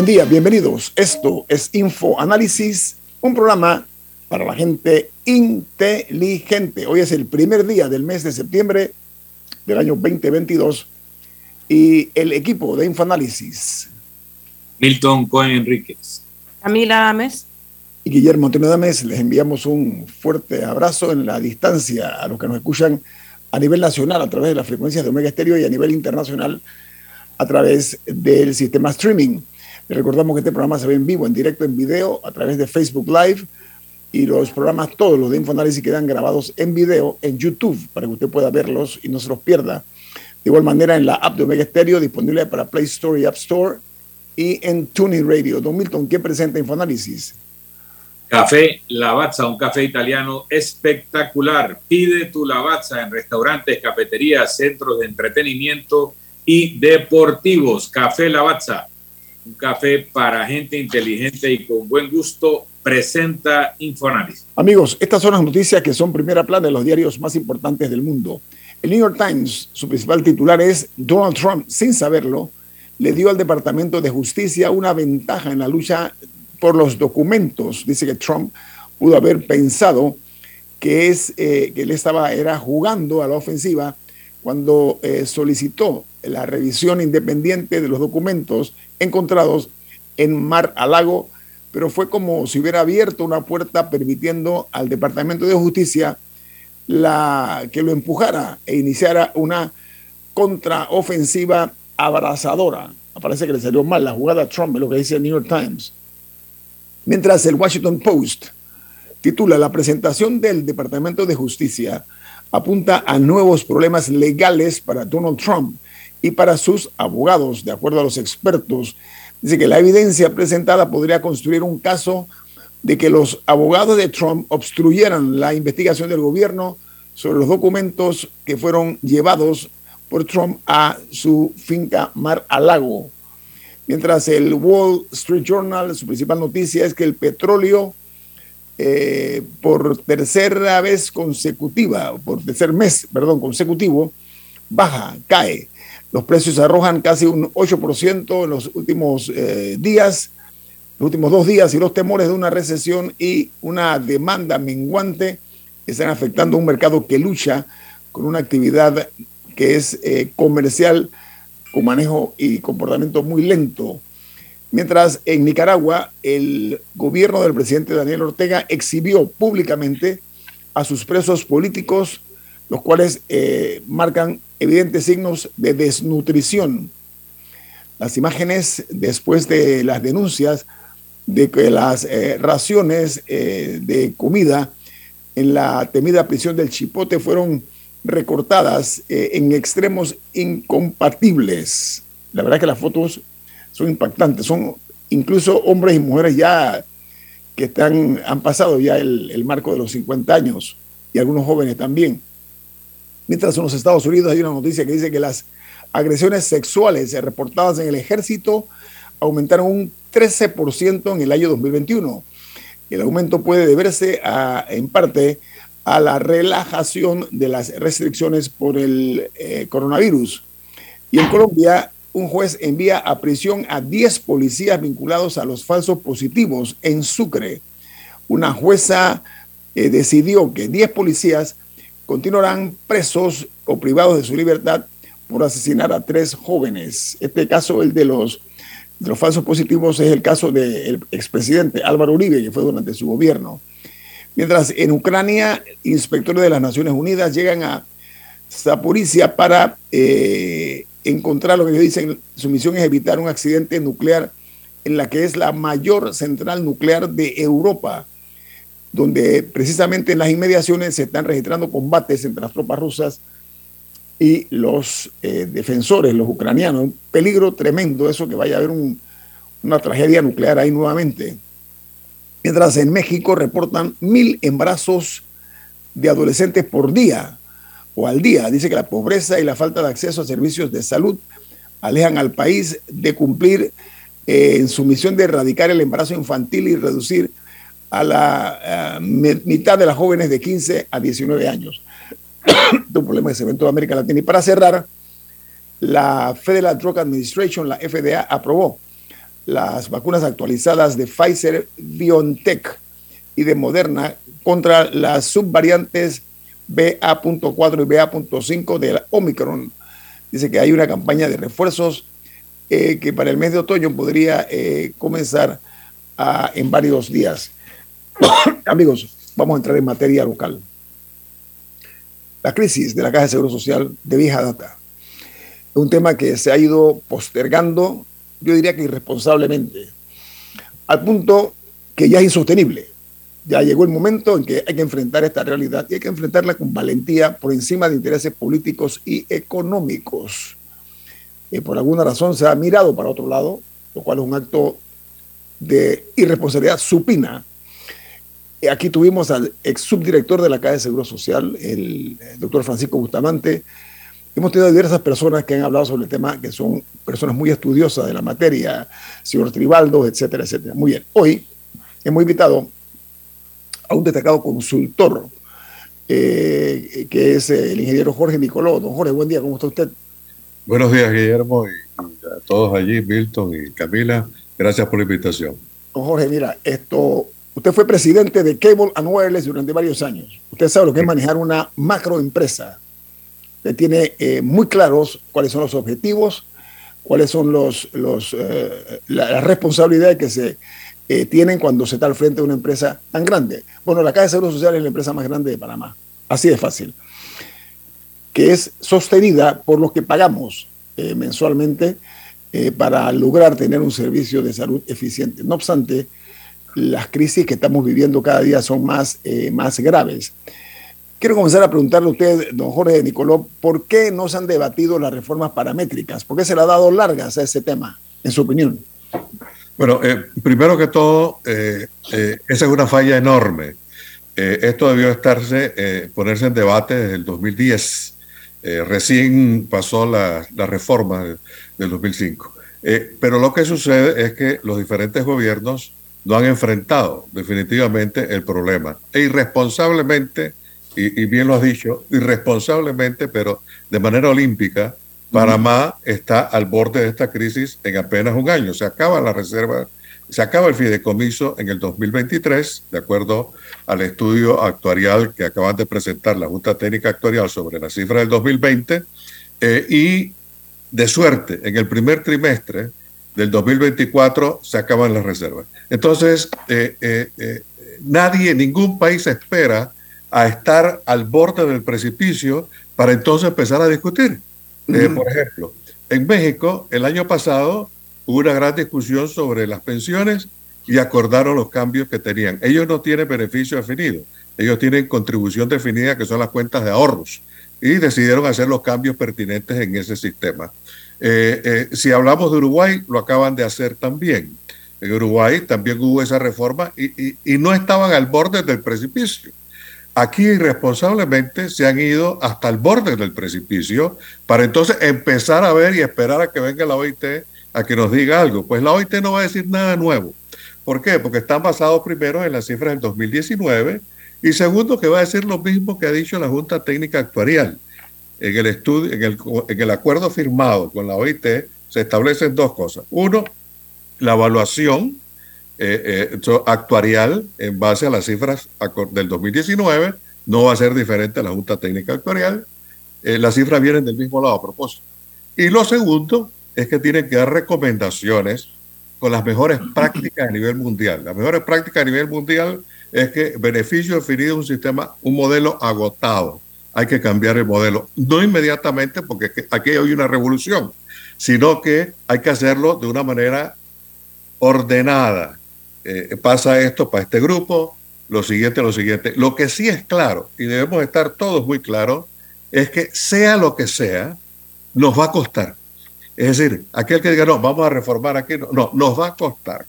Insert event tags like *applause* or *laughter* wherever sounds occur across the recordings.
Buen día, bienvenidos. Esto es Info Análisis, un programa para la gente inteligente. Hoy es el primer día del mes de septiembre del año 2022 y el equipo de Infoanálisis. Milton Cohen Enríquez. Camila Ames. Y Guillermo Antonio Dames, les enviamos un fuerte abrazo en la distancia a los que nos escuchan a nivel nacional a través de las frecuencias de Omega Estéreo y a nivel internacional a través del sistema streaming. Recordamos que este programa se ve en vivo, en directo, en video, a través de Facebook Live y los programas, todos los de Infoanálisis quedan grabados en video en YouTube para que usted pueda verlos y no se los pierda. De igual manera en la app de Omega Stereo disponible para Play Store y App Store y en Tuning Radio. Don Milton, ¿qué presenta Infoanálisis? Café Lavazza, un café italiano espectacular. Pide tu Lavazza en restaurantes, cafeterías, centros de entretenimiento y deportivos. Café Lavazza, un café para gente inteligente y con buen gusto, presenta Infoanálisis. Amigos, estas son las noticias que son primera plana de los diarios más importantes del mundo. El New York Times, su principal titular es Donald Trump, sin saberlo, le dio al Departamento de Justicia una ventaja en la lucha por los documentos. Dice que Trump pudo haber pensado que, es, eh, que él estaba era jugando a la ofensiva cuando eh, solicitó la revisión independiente de los documentos encontrados en Mar a Lago, pero fue como si hubiera abierto una puerta permitiendo al Departamento de Justicia la, que lo empujara e iniciara una contraofensiva abrazadora. Parece que le salió mal la jugada a Trump, lo que dice el New York Times. Mientras el Washington Post titula La presentación del Departamento de Justicia apunta a nuevos problemas legales para Donald Trump y para sus abogados. De acuerdo a los expertos, dice que la evidencia presentada podría construir un caso de que los abogados de Trump obstruyeran la investigación del gobierno sobre los documentos que fueron llevados por Trump a su finca Mar a Lago. Mientras el Wall Street Journal, su principal noticia es que el petróleo eh, por tercera vez consecutiva, por tercer mes, perdón, consecutivo, baja, cae. Los precios arrojan casi un 8% en los últimos eh, días, los últimos dos días, y los temores de una recesión y una demanda menguante están afectando un mercado que lucha con una actividad que es eh, comercial con manejo y comportamiento muy lento. Mientras en Nicaragua el gobierno del presidente Daniel Ortega exhibió públicamente a sus presos políticos, los cuales eh, marcan evidentes signos de desnutrición. Las imágenes después de las denuncias de que las eh, raciones eh, de comida en la temida prisión del Chipote fueron recortadas en extremos incompatibles. La verdad que las fotos son impactantes, son incluso hombres y mujeres ya que están, han pasado ya el, el marco de los 50 años y algunos jóvenes también. Mientras en los Estados Unidos hay una noticia que dice que las agresiones sexuales reportadas en el ejército aumentaron un 13% en el año 2021. El aumento puede deberse en parte a la relajación de las restricciones por el eh, coronavirus. Y en Colombia, un juez envía a prisión a 10 policías vinculados a los falsos positivos en Sucre. Una jueza eh, decidió que 10 policías continuarán presos o privados de su libertad por asesinar a tres jóvenes. Este caso, el de los, falsos positivos, es el caso del expresidente Álvaro Uribe, que fue durante su gobierno. Mientras en Ucrania, inspectores de las Naciones Unidas llegan a Zaporizhia para eh, encontrar lo que ellos dicen, su misión es evitar un accidente nuclear en la que es la mayor central nuclear de Europa, donde precisamente en las inmediaciones se están registrando combates entre las tropas rusas y los eh, defensores, los ucranianos. Un peligro tremendo eso que vaya a haber una tragedia nuclear ahí nuevamente. Mientras en México reportan mil embarazos de adolescentes por día o al día. Dice que la pobreza y la falta de acceso a servicios de salud alejan al país de cumplir eh, en su misión de erradicar el embarazo infantil y reducir a la mitad de las jóvenes de 15 a 19 años. *coughs* un problema que se ve en toda América Latina. Y para cerrar, la Federal Drug Administration, la FDA, aprobó las vacunas actualizadas de Pfizer BioNTech y de Moderna contra las subvariantes BA.4 y BA.5 de la Omicron. Dice que hay una campaña de refuerzos eh, que para el mes de otoño podría eh, comenzar en varios días. *coughs* Amigos, vamos a entrar en materia local. La crisis de la Caja de Seguro Social de vieja data un tema que se ha ido postergando, yo diría que irresponsablemente, al punto que ya es insostenible. Ya llegó el momento en que hay que enfrentar esta realidad y hay que enfrentarla con valentía por encima de intereses políticos y económicos. Eh, por alguna razón se ha mirado para otro lado, lo cual es un acto de irresponsabilidad supina. Eh, aquí tuvimos al ex subdirector de la Caja de Seguro Social, el, doctor Francisco Bustamante. Hemos tenido diversas personas que han hablado sobre el tema, que son personas muy estudiosas de la materia, señor Tribaldo, etcétera, etcétera. Muy bien. Hoy hemos invitado a un destacado consultor, eh, que es el ingeniero Jorge Nicoló. Don Jorge, buen día, ¿cómo está usted? Buenos días, Guillermo, y, a todos allí, Milton y Camila. Gracias por la invitación. Jorge, mira, esto, usted fue presidente de Cable and Wireless durante varios años. Usted sabe lo que es manejar una macroempresa. Usted tiene eh, muy claros cuáles son los objetivos, cuáles son los, los, eh, las responsabilidades que se eh, tienen cuando se está al frente de una empresa tan grande. Bueno, la Caja de Seguro Social es la empresa más grande de Panamá. Así de fácil que es sostenida por los que pagamos eh, mensualmente eh, para lograr tener un servicio de salud eficiente. No obstante, las crisis que estamos viviendo cada día son más, eh, más graves. Quiero comenzar a preguntarle a usted, don Jorge Nicoló, ¿por qué no se han debatido las reformas paramétricas? ¿Por qué se le ha dado largas a ese tema, en su opinión? Bueno, primero que todo, esa es una falla enorme. esto debió estarse, ponerse en debate desde el 2010 eh, recién pasó la, reforma del 2005. Eh, pero lo que sucede es que los diferentes gobiernos no han enfrentado definitivamente el problema. E irresponsablemente, y, bien lo has dicho, irresponsablemente, pero de manera olímpica, Panamá está al borde de esta crisis en apenas un año. Se acaba la reserva se acaba el fideicomiso en el 2023, de acuerdo al estudio actuarial que acaban de presentar la Junta Técnica Actuarial sobre la cifra del 2020, eh, y de suerte, en el primer trimestre del 2024 se acaban las reservas. Entonces, eh, eh, nadie, ningún país espera a estar al borde del precipicio para entonces empezar a discutir. Por ejemplo, en México, el año pasado, hubo una gran discusión sobre las pensiones y acordaron los cambios que tenían. Ellos no tienen beneficio definido, ellos tienen contribución definida que son las cuentas de ahorros y decidieron hacer los cambios pertinentes en ese sistema. Eh, eh, si hablamos de Uruguay, lo acaban de hacer también. En Uruguay también hubo esa reforma y, y no estaban al borde del precipicio. Aquí irresponsablemente se han ido hasta el borde del precipicio para entonces empezar a ver y esperar a que venga la OIT a que nos diga algo. Pues la OIT no va a decir nada nuevo. ¿Por qué? Porque están basados primero en las cifras del 2019 y segundo que va a decir lo mismo que ha dicho la Junta Técnica Actuarial. En el, estudio, en el, en el acuerdo firmado con la OIT se establecen dos cosas. Uno, la evaluación eh, eh, actuarial en base a las cifras del 2019 no va a ser diferente a la Junta Técnica Actuarial. Eh, las cifras vienen del mismo lado a propósito. Y lo segundo es que tienen que dar recomendaciones con las mejores *coughs* prácticas a nivel mundial. Las mejores prácticas a nivel mundial es que beneficio definido es un sistema, un modelo agotado. Hay que cambiar el modelo. No inmediatamente, porque aquí hay una revolución, sino que hay que hacerlo de una manera ordenada. Eh, pasa esto para este grupo, lo siguiente, lo siguiente. Lo que sí es claro, y debemos estar todos muy claros, es que sea lo que sea, nos va a costar. Es decir, aquel que diga, no, vamos a reformar aquí, no, no nos va a costar.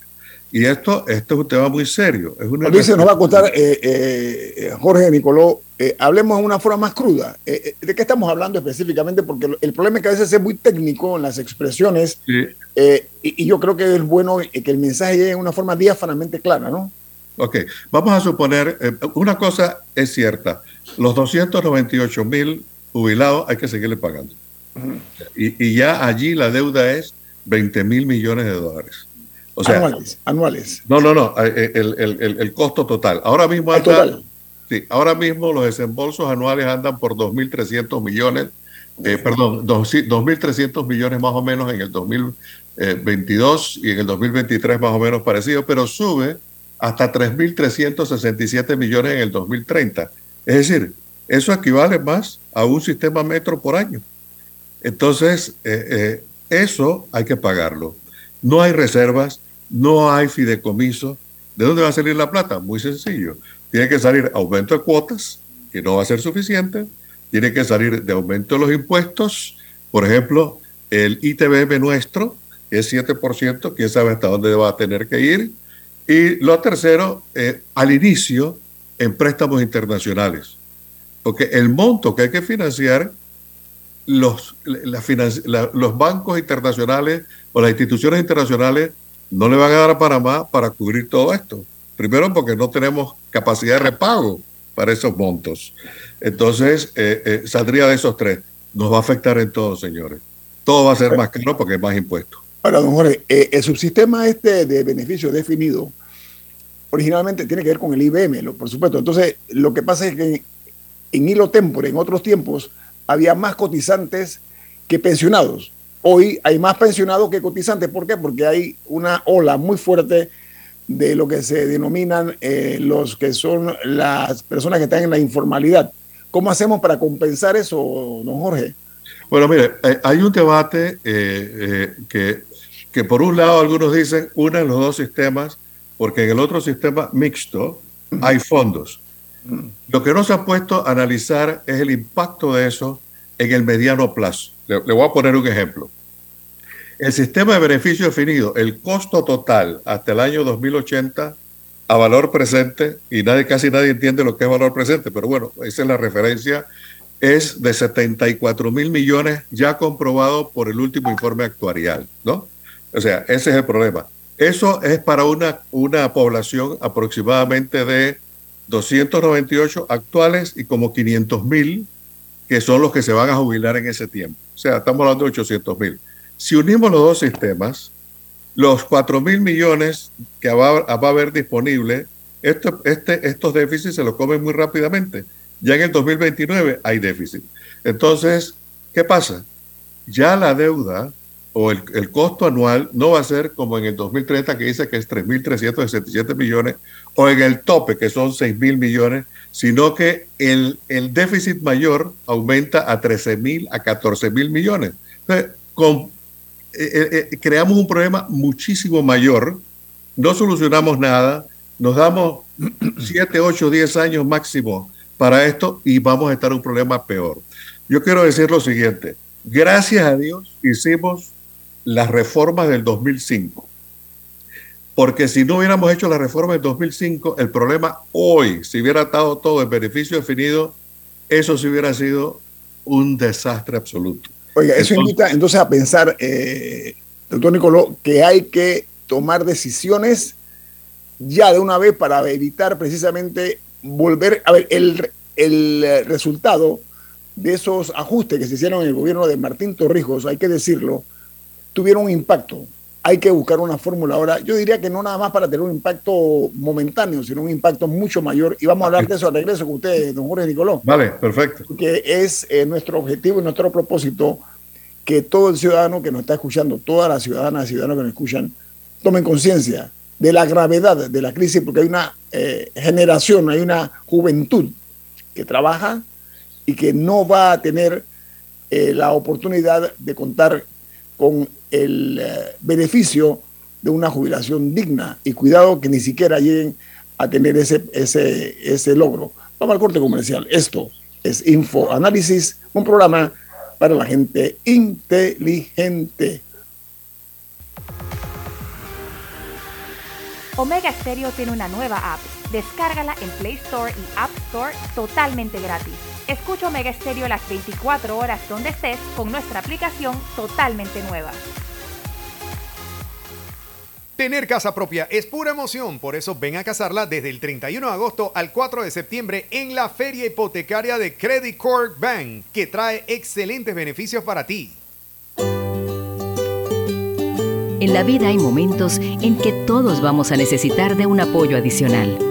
Y esto, esto es un tema muy serio. Es una nos va a costar, eh, eh, Jorge Nicoló, eh, hablemos de una forma más cruda. ¿De qué estamos hablando específicamente? Porque el problema es que a veces es muy técnico en las expresiones y, yo creo que es bueno que el mensaje llegue de una forma diáfanamente clara, ¿no? Ok, vamos a suponer, una cosa es cierta, los 298 mil jubilados hay que seguirle pagando. y, ya allí la deuda es 20 mil millones de dólares anuales, anuales. No, no, no, eh, eh, el, costo total. Ahora mismo Sí, ahora mismo los desembolsos anuales andan por 2.300 millones, eh, perdón, 2.300 millones más o menos en el 2022 y en el 2023 más o menos parecido, pero sube hasta 3.367 millones en el 2030. Es decir, eso equivale más a un sistema metro por año. Entonces, eso hay que pagarlo. No hay reservas, no hay fideicomiso. ¿De dónde va a salir la plata? Muy sencillo. Tiene que salir aumento de cuotas, que no va a ser suficiente. Tiene que salir de aumento de los impuestos. Por ejemplo, el ITBM nuestro, que es 7%, quién sabe hasta dónde va a tener que ir. Y lo tercero, eh, al inicio, en préstamos internacionales. Porque el monto que hay que financiar, los, los bancos internacionales o las instituciones internacionales no le van a dar a Panamá para cubrir todo esto. Primero porque no tenemos capacidad de repago para esos montos. Entonces, eh, eh, saldría de esos tres. Nos va a afectar en todo, señores. Todo va a ser más caro porque hay más impuestos. Ahora, don Jorge, eh, el subsistema este de beneficio definido originalmente tiene que ver con el IBM, por supuesto. Entonces, lo que pasa es que en hilo tempore, en otros tiempos, había más cotizantes que pensionados. Hoy hay más pensionados que cotizantes. ¿Por qué? Porque hay una ola muy fuerte de lo que se denominan eh, los que son las personas que están en la informalidad. ¿Cómo hacemos para compensar eso, don Jorge? Bueno, mire, eh, hay un debate eh, que, que por un lado algunos dicen unen los dos sistemas porque en el otro sistema mixto hay fondos. Lo que no se ha puesto a analizar es el impacto de eso en el mediano plazo. Le, voy a poner un ejemplo. El sistema de beneficio definido, el costo total hasta el año 2080 a valor presente, y casi nadie entiende lo que es valor presente, pero bueno, esa es la referencia, es de 74 mil millones ya comprobado por el último informe actuarial, ¿no? O sea, ese es el problema. Eso es para una, una población aproximadamente de 298 actuales y como 500 mil que son los que se van a jubilar en ese tiempo. O sea, estamos hablando de 800 mil. Si unimos los dos sistemas, los 4 mil millones que va, a haber disponible, esto, este, estos déficits se los comen muy rápidamente. Ya en el 2029 hay déficit. Entonces, ¿qué pasa? Ya la deuda o el, el, costo anual no va a ser como en el 2030 que dice que es 3.367 millones o en el tope que son 6.000 millones, sino que el, el déficit mayor aumenta a 13 mil, a 14 mil millones. Entonces, con, eh, eh, eh, creamos un problema muchísimo mayor, no solucionamos nada, nos damos 7, 8, 10 años máximo para esto y vamos a estar en un problema peor. Yo quiero decir lo siguiente, gracias a Dios hicimos las reformas del 2005 porque si no hubiéramos hecho la reforma en 2005, el problema hoy, si hubiera estado todo en beneficio definido, eso sí hubiera sido un desastre absoluto. Oiga, eso invita entonces a pensar, eh, doctor Nicoló, que hay que tomar decisiones ya de una vez para evitar precisamente volver, a ver, el, el resultado de esos ajustes que se hicieron en el gobierno de Martín Torrijos, hay que decirlo, tuvieron un impacto hay que buscar una fórmula ahora. Yo diría que no nada más para tener un impacto momentáneo, sino un impacto mucho mayor. Y vamos a hablar de eso al regreso con usted, don Jorge Nicoló. Vale, perfecto. Que es eh, nuestro objetivo y nuestro propósito que todo el ciudadano que nos está escuchando, todas las ciudadanas y ciudadanos que nos escuchan, tomen conciencia de la gravedad de la crisis, porque hay una eh, generación, hay una juventud que trabaja y que no va a tener eh, la oportunidad de contar con el eh, beneficio de una jubilación digna y cuidado que ni siquiera lleguen a tener ese, ese, ese logro. Vamos al corte comercial. Esto es Info Análisis, un programa para la gente inteligente. Omega Stereo tiene una nueva app. Descárgala en Play Store y App Store totalmente gratis. Escucha Omega Stereo las 24 horas donde estés con nuestra aplicación totalmente nueva. Tener casa propia es pura emoción, por eso ven a casarla desde el 31 de agosto al 4 de septiembre en la Feria Hipotecaria de Credit Corp Bank, que trae excelentes beneficios para ti. En la vida hay momentos en que todos vamos a necesitar de un apoyo adicional.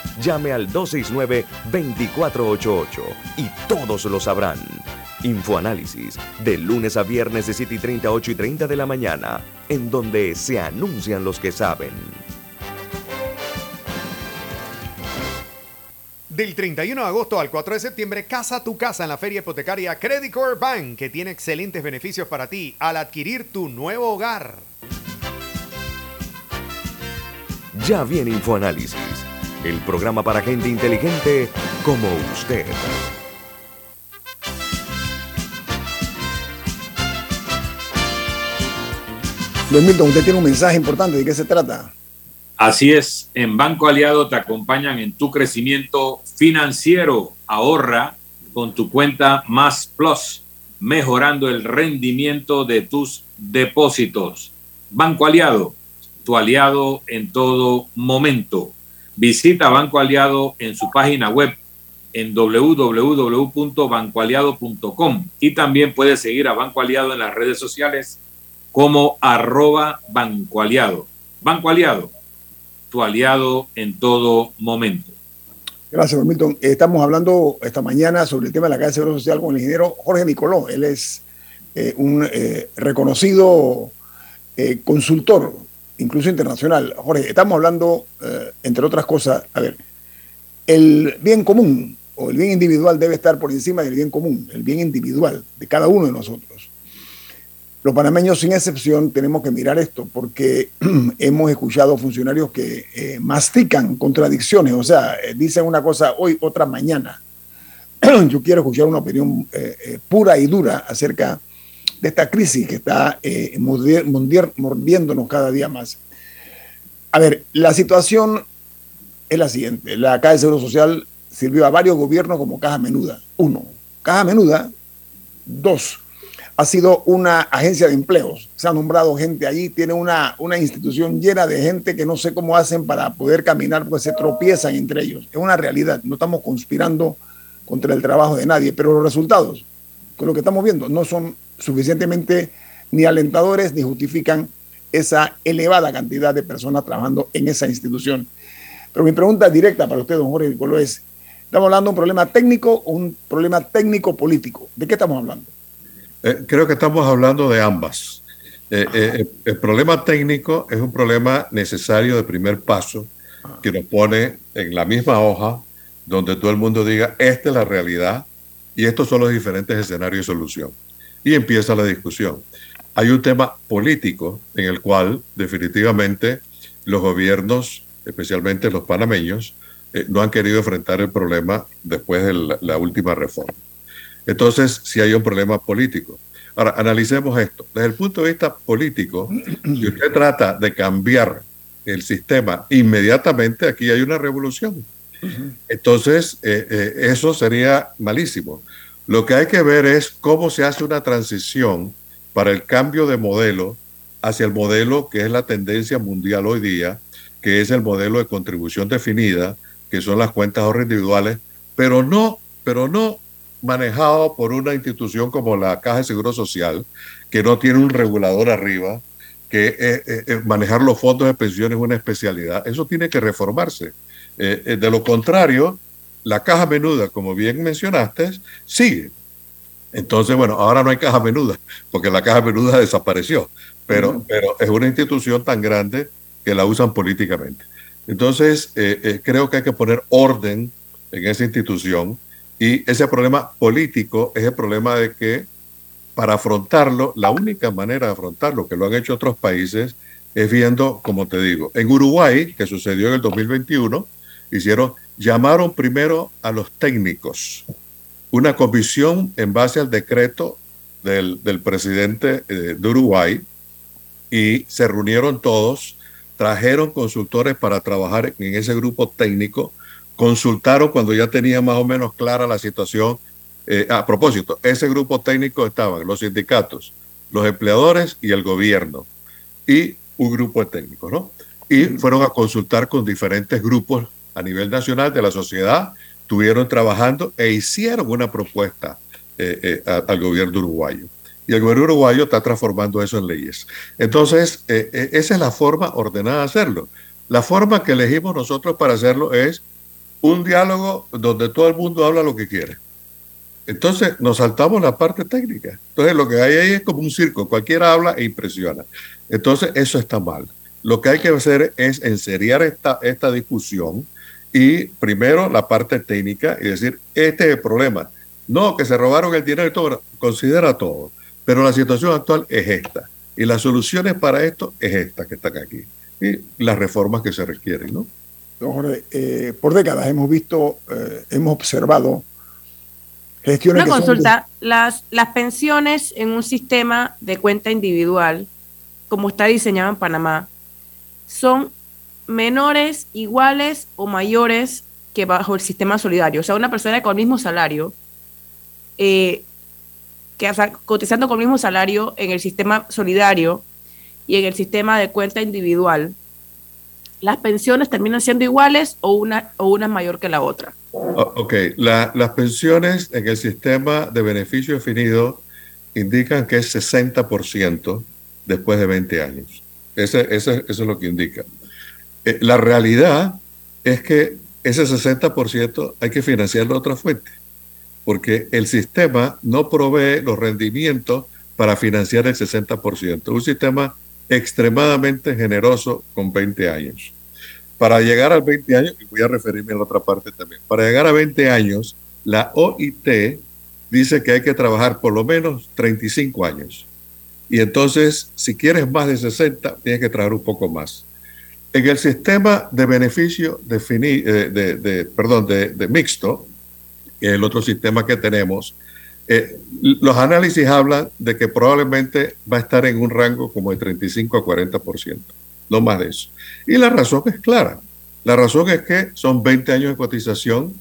Llame al 269-2488 y todos lo sabrán. Infoanálisis, de lunes a viernes de 7 y 30 a 8 y 30 de la mañana, en donde se anuncian los que saben. Del 31 de agosto al 4 de septiembre, casa tu casa en la feria hipotecaria Credit Corp Bank, que tiene excelentes beneficios para ti al adquirir tu nuevo hogar. Ya viene InfoAnálisis, el programa para gente inteligente como usted. Luis Milton, usted tiene un mensaje importante. ¿De qué se trata? Así es, en Banco Aliado te acompañan en tu crecimiento financiero. Ahorra con tu cuenta Más Plus, mejorando el rendimiento de tus depósitos. Banco Aliado, tu aliado en todo momento. Visita Banco Aliado en su página web en www.bancoaliado.com y también puedes seguir a Banco Aliado en las redes sociales como arroba Banco Aliado. Banco Aliado, tu aliado en todo momento. Gracias, Milton. Estamos hablando esta mañana sobre el tema de la Caja de Seguro Social con el ingeniero Jorge Nicoló. Él es eh, un eh, reconocido eh, consultor, incluso internacional. Jorge, estamos hablando, entre otras cosas, a ver, el bien común o el bien individual debe estar por encima del bien común, el bien individual de cada uno de nosotros. Los panameños, sin excepción, tenemos que mirar esto porque *clears throat* hemos escuchado funcionarios que eh, mastican contradicciones, o sea, eh, dicen una cosa hoy, otra mañana. *clears throat* Yo quiero escuchar una opinión eh, pura y dura acerca de esta crisis que está mordiéndonos cada día más. A ver, la situación es la siguiente. La Caja de Seguro Social sirvió a varios gobiernos como caja menuda. Uno, caja menuda. Dos, ha sido una agencia de empleos. Se ha nombrado gente allí, tiene una, una institución llena de gente que no sé cómo hacen para poder caminar, pues se tropiezan entre ellos. Es una realidad, no estamos conspirando contra el trabajo de nadie, pero los resultados, con lo que estamos viendo, no son suficientemente ni alentadores ni justifican esa elevada cantidad de personas trabajando en esa institución. Pero mi pregunta directa para usted, don Jorge es, ¿estamos hablando de un problema técnico o un problema técnico-político? ¿De qué estamos hablando? Eh, creo que estamos hablando de ambas. Eh, eh, el problema técnico es un problema necesario de primer paso que nos pone en la misma hoja donde todo el mundo diga, esta es la realidad y estos son los diferentes escenarios de solución. Y empieza la discusión. Hay un tema político en el cual definitivamente los gobiernos, especialmente los panameños, no han querido enfrentar el problema después de la última reforma. Entonces, si hay un problema político. Ahora, analicemos esto. Desde el punto de vista político, si usted trata de cambiar el sistema inmediatamente, aquí hay una revolución. Entonces, eh, eh, eso sería malísimo. Lo que hay que ver es cómo se hace una transición para el cambio de modelo hacia el modelo que es la tendencia mundial hoy día, que es el modelo de contribución definida, que son las cuentas ahorro individuales, pero no, pero no manejado por una institución como la Caja de Seguro Social, que no tiene un regulador arriba, que eh, eh, eh, manejar los fondos de pensiones es una especialidad. Eso tiene que reformarse. de lo contrario, la caja menuda, como bien mencionaste, sigue. Entonces, bueno, ahora no hay caja menuda, porque la caja menuda desapareció, pero, pero es una institución tan grande que la usan políticamente. Entonces, creo que hay que poner orden en esa institución y ese problema político es el problema de que para afrontarlo, la única manera de afrontarlo, que lo han hecho otros países, es viendo, como te digo, en Uruguay, que sucedió en el 2021, hicieron, llamaron primero a los técnicos, una comisión en base al decreto del, presidente eh, de Uruguay, y se reunieron todos, trajeron consultores para trabajar en ese grupo técnico, consultaron cuando ya tenía más o menos clara la situación. Eh, a propósito, ese grupo técnico estaban los sindicatos, los empleadores y el gobierno, y un grupo de técnicos, ¿no? Y fueron a consultar con diferentes grupos a nivel nacional de la sociedad, estuvieron trabajando e hicieron una propuesta eh, eh, al gobierno uruguayo. Y el gobierno uruguayo está transformando eso en leyes. Entonces, esa es la forma ordenada de hacerlo. La forma que elegimos nosotros para hacerlo es un diálogo donde todo el mundo habla lo que quiere. Entonces nos saltamos la parte técnica. Entonces lo que hay ahí es como un circo, cualquiera habla e impresiona. Entonces eso está mal. Lo que hay que hacer es enseriar esta, esta discusión y primero la parte técnica y decir, este es el problema. No, que se robaron el dinero y todo, considera todo. Pero la situación actual es esta. Y las soluciones para esto es esta que están aquí. Y las reformas que se requieren, ¿no? Eh, por décadas hemos visto, eh, hemos observado gestiones. Una consulta, las, las pensiones en un sistema de cuenta individual, como está diseñado en Panamá, son menores, iguales o mayores que bajo el sistema solidario. O sea, una persona con el mismo salario, eh, que cotizando con el mismo salario en el sistema solidario y en el sistema de cuenta individual, las pensiones terminan siendo iguales o una, o una mayor que la otra. Ok, las pensiones en el sistema de beneficio definido indican que es 60% después de 20 años. Eso es lo que indica. Eh, la realidad es que ese 60% hay que financiarlo de otra fuente, porque el sistema no provee los rendimientos para financiar el 60%. Un sistema extremadamente generoso con 20 años. Para llegar a 20 años, y voy a referirme a la otra parte también, para llegar a 20 años, la OIT dice que hay que trabajar por lo menos 35 años. Y entonces, si quieres más de 60, tienes que trabajar un poco más. En el sistema de beneficio defini eh, de, perdón, de, mixto, el otro sistema que tenemos, eh, los análisis hablan de que probablemente va a estar en un rango como de 35 a 40%, no más de eso. Y la razón es clara. La razón es que son 20 años de cotización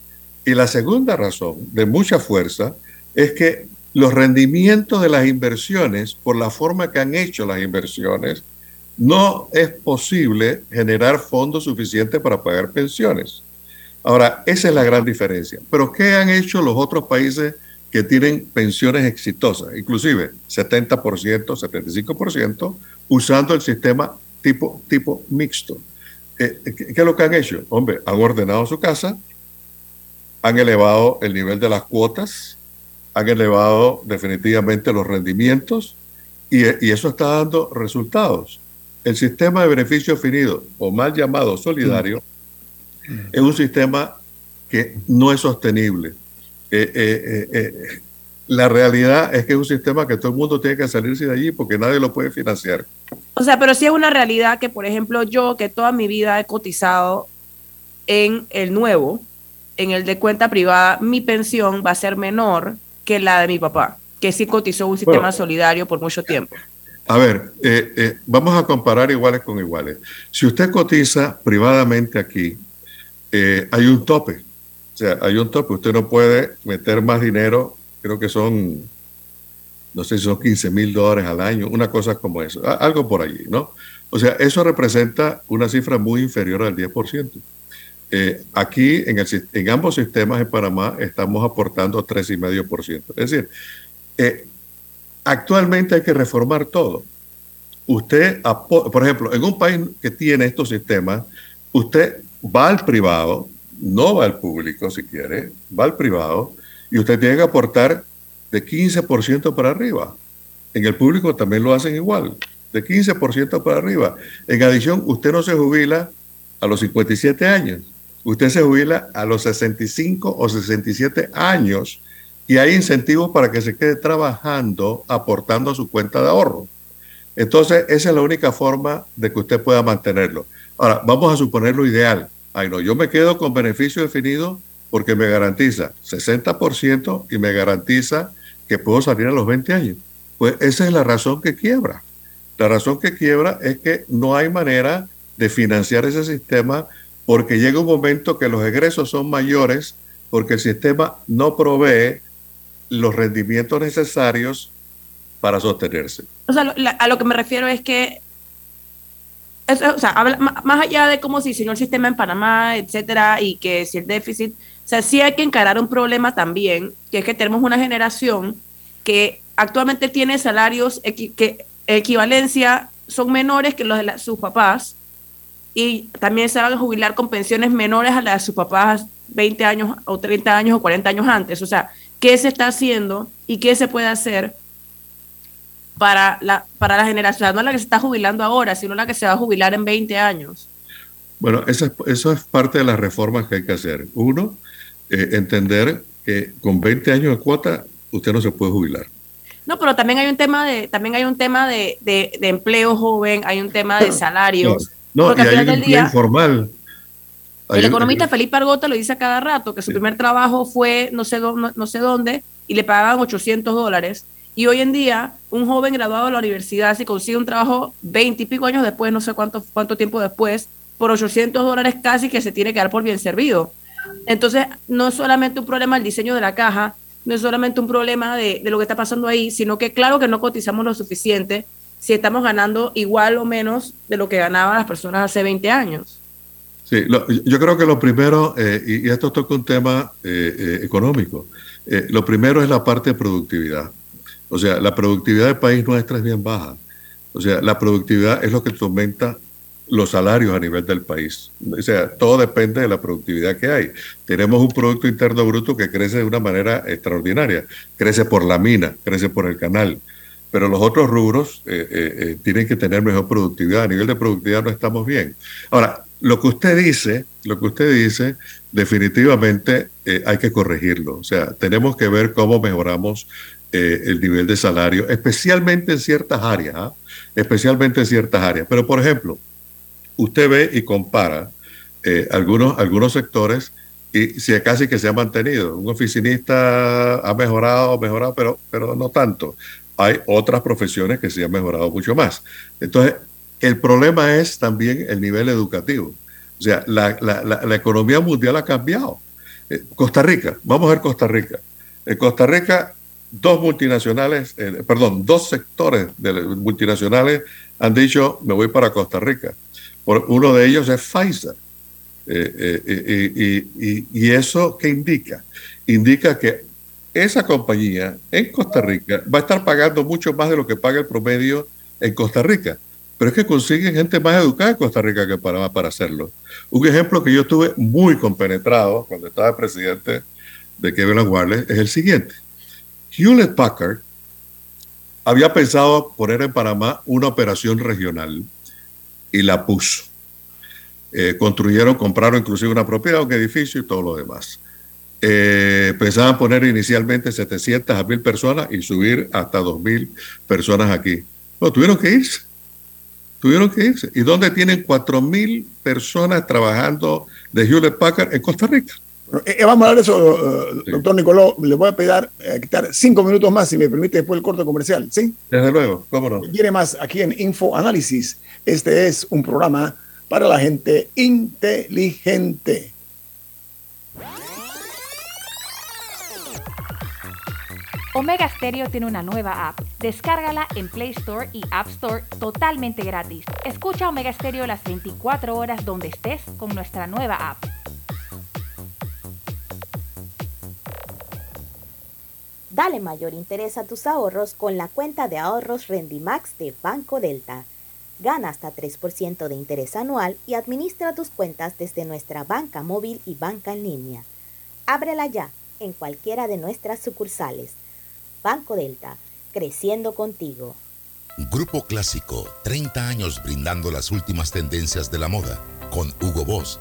y la segunda razón de mucha fuerza es que los rendimientos de las inversiones, por la forma que han hecho las inversiones, no es posible generar fondos suficientes para pagar pensiones. Ahora, esa es la gran diferencia. Pero ¿qué han hecho los otros países que tienen pensiones exitosas, inclusive 70%, 75%, usando el sistema tipo, tipo mixto. Eh, ¿Qué, es lo que han hecho? Hombre, han ordenado su casa, han elevado el nivel de las cuotas, han elevado definitivamente los rendimientos y, y eso está dando resultados. El sistema de beneficio definido, o mal llamado solidario. Es un sistema que no es sostenible eh, eh, eh, la realidad es que es un sistema que todo el mundo tiene que salirse de allí porque nadie lo puede financiar. O sea, pero sí es una realidad que, por ejemplo, yo que toda mi vida he cotizado en el nuevo, en el de cuenta privada, mi pensión va a ser menor que la de mi papá. que sí cotizó un sistema solidario por mucho tiempo. A ver, eh, eh, vamos a comparar iguales con iguales. Si usted cotiza privadamente aquí, eh, hay un tope. O sea, hay un tope. Usted no puede meter más dinero, creo que son, no sé si son 15 mil dólares al año, una cosa como eso, algo por allí, ¿no? O sea, eso representa una cifra muy inferior al 10%. aquí en, ambos sistemas en Panamá estamos aportando 3,5%. Es decir, actualmente hay que reformar todo. Usted, por ejemplo, en un país que tiene estos sistemas, usted va al privado, no va al público si quiere, va al privado y usted tiene que aportar de 15% para arriba. En el público también lo hacen igual, de 15% para arriba. En adición, usted no se jubila a los 57 años, usted se jubila a los 65 o 67 años y hay incentivos para que se quede trabajando, aportando a su cuenta de ahorro. Entonces, esa es la única forma de que usted pueda mantenerlo. Ahora, vamos a suponer lo ideal. Ay, no, yo me quedo con beneficio definido porque me garantiza 60% y me garantiza que puedo salir a los 20 años. Pues esa es la razón que quiebra. La razón que quiebra es que no hay manera de financiar ese sistema porque llega un momento que los egresos son mayores porque el sistema no provee los rendimientos necesarios para sostenerse. O sea, a lo que me refiero es que, o sea, más allá de cómo se diseñó el sistema en Panamá, etcétera, y que si el déficit, o sea, sí hay que encarar un problema también, que es que tenemos una generación que actualmente tiene salarios que equivalencia son menores que los de sus papás y también se van a jubilar con pensiones menores a las de sus papás 20 años o 30 años o 40 años antes. O sea, qué se está haciendo y qué se puede hacer para la, para la generación, no la que se está jubilando ahora, sino la que se va a jubilar en 20 años. Bueno, eso es, parte de las reformas que hay que hacer. Uno, eh, entender que con 20 años de cuota usted no se puede jubilar. No, pero también hay un tema de, también hay un tema de, empleo joven, hay un tema de salarios. No, y hay un empleo informal el economista Felipe Argota lo dice a cada rato, que su primer trabajo fue no sé, no, sé dónde y le pagaban 800 dólares. Y hoy en día, un joven graduado de la universidad, si consigue un trabajo 20 y pico años después, no sé cuánto, cuánto tiempo después, por 800 dólares casi que se tiene que dar por bien servido. Entonces, no es solamente un problema el diseño de la caja, no es solamente un problema de, de lo que está pasando ahí, sino que claro que no cotizamos lo suficiente si estamos ganando igual o menos de lo que ganaban las personas hace 20 años. Sí, yo creo que lo primero, eh, y, esto toca un tema eh, eh, económico, lo primero es la parte de productividad. O sea, la productividad del país nuestra es bien baja. O sea, la productividad es lo que aumenta los salarios a nivel del país. O sea, todo depende de la productividad que hay. Tenemos un Producto Interno Bruto que crece de una manera extraordinaria. Crece por la mina, crece por el canal. Pero los otros rubros tienen que tener mejor productividad. A nivel de productividad no estamos bien. Ahora, lo que usted dice, lo que usted dice, definitivamente eh, hay que corregirlo. O sea, tenemos que ver cómo mejoramos eh, el nivel de salario, especialmente en ciertas áreas, ¿ah? especialmente en ciertas áreas. Pero, por ejemplo, usted ve y compara eh, algunos, algunos sectores y si casi que se ha mantenido. Un oficinista ha mejorado, mejorado, pero, pero no tanto. Hay otras profesiones que se han mejorado mucho más. Entonces, el problema es también el nivel educativo. O sea, la, economía mundial ha cambiado. Eh, Costa Rica, vamos a ver Costa Rica. En Costa Rica, dos multinacionales, eh, perdón, dos sectores de multinacionales han dicho, me voy para Costa Rica. Por, uno de ellos es Pfizer. Eh, y, y, eso qué indica? Indica que esa compañía en Costa Rica va a estar pagando mucho más de lo que paga el promedio en Costa Rica pero es que consiguen gente más educada en Costa Rica que Panamá para hacerlo. Un ejemplo que yo estuve muy compenetrado cuando estaba presidente de Kevin Wireless es el siguiente. Hewlett Packard había pensado poner en Panamá una operación regional y la puso. Eh, construyeron, compraron inclusive una propiedad, un edificio y todo lo demás. Eh, pensaban poner inicialmente 700 a 1000 personas y subir hasta 2000 personas aquí. No, tuvieron que irse tuvieron que irse. ¿Y dónde tienen 4.000 personas trabajando de Hewlett Packard? En Costa Rica. Eh, eh, vamos a hablar de eso, eh, doctor Nicoló. Le voy a pedir quitar cinco minutos más, si me permite, después el corte comercial. ¿Sí? Desde luego, cómo no. Viene más aquí en Info Análisis. Este es un programa para la gente inteligente. Omega Stereo tiene una nueva app. Descárgala en Play Store y App Store totalmente gratis. Escucha Omega Stereo las 24 horas donde estés con nuestra nueva app. Dale mayor interés a tus ahorros con la cuenta de ahorros Rendimax de Banco Delta. Gana hasta 3% de interés anual y administra tus cuentas desde nuestra banca móvil y banca en línea. Ábrela ya en cualquiera de nuestras sucursales. Banco Delta, creciendo contigo. Grupo Clásico, 30 años brindando las últimas tendencias de la moda. Con Hugo Boss,